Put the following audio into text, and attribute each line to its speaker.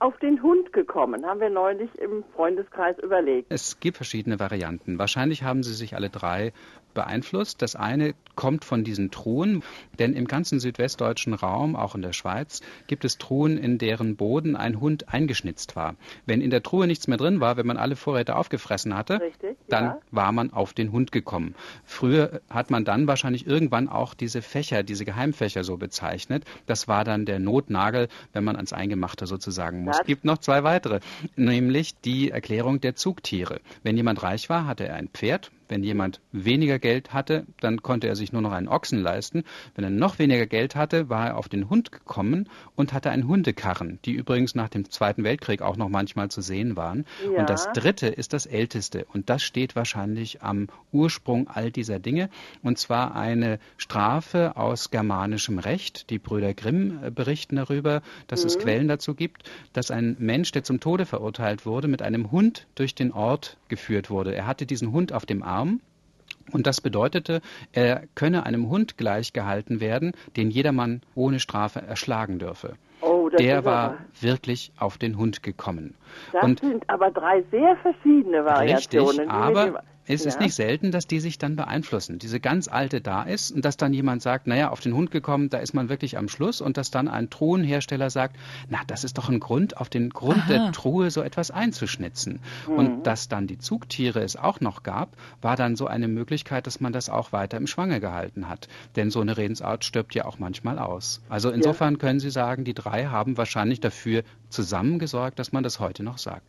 Speaker 1: auf den Hund gekommen, haben wir neulich im Freundeskreis überlegt.
Speaker 2: Es gibt verschiedene Varianten. Wahrscheinlich haben sie sich alle drei beeinflusst. Das eine kommt von diesen Truhen, denn im ganzen südwestdeutschen Raum, auch in der Schweiz, gibt es Truhen, in deren Boden ein Hund eingeschnitzt war. Wenn in der Truhe nichts mehr drin war, wenn man alle Vorräte aufgefressen hatte,
Speaker 1: Richtig,
Speaker 2: dann
Speaker 1: ja.
Speaker 2: war man auf den Hund gekommen. Früher hat man dann wahrscheinlich irgendwann auch diese Fächer, diese Geheimfächer so bezeichnet. Das war dann der Notnagel, wenn man ans Eingemachte sozusagen. Es gibt noch zwei weitere, nämlich die Erklärung der Zugtiere. Wenn jemand reich war, hatte er ein Pferd, wenn jemand weniger Geld hatte, dann konnte er sich nur noch einen Ochsen leisten. Wenn er noch weniger Geld hatte, war er auf den Hund gekommen und hatte einen Hundekarren, die übrigens nach dem Zweiten Weltkrieg auch noch manchmal zu sehen waren.
Speaker 1: Ja.
Speaker 2: Und das dritte ist das älteste und das steht wahrscheinlich am Ursprung all dieser Dinge und zwar eine Strafe aus germanischem Recht. Die Brüder Grimm äh, berichten darüber, dass es Quellen dazu gibt, dass ein Mensch, der zum Tode verurteilt wurde, mit einem Hund durch den Ort geführt wurde. Er hatte diesen Hund auf dem Arm und das bedeutete, er könne einem Hund gleichgehalten werden, den jedermann ohne Strafe erschlagen dürfe.
Speaker 1: Oh, das
Speaker 2: Der war wirklich auf den Hund gekommen.
Speaker 1: das
Speaker 2: Und
Speaker 1: sind aber drei sehr verschiedene Variationen.
Speaker 2: Richtig, aber es ist
Speaker 1: Ja.
Speaker 2: nicht selten, dass die sich dann beeinflussen. Diese ganz alte da ist und dass dann jemand sagt, naja, auf den Hund gekommen, da ist man wirklich am Schluss und dass dann ein Truhenhersteller sagt, na, das ist doch ein Grund, auf den Grund der Truhe so etwas einzuschnitzen.
Speaker 1: Mhm.
Speaker 2: Und dass dann die Zugtiere es auch noch gab, war dann so eine Möglichkeit, dass man das auch weiter im Schwange gehalten hat. Denn so eine Redensart stirbt ja auch manchmal aus. Also insofern können Sie sagen, die drei haben wahrscheinlich dafür zusammengesorgt, dass man das heute noch sagt.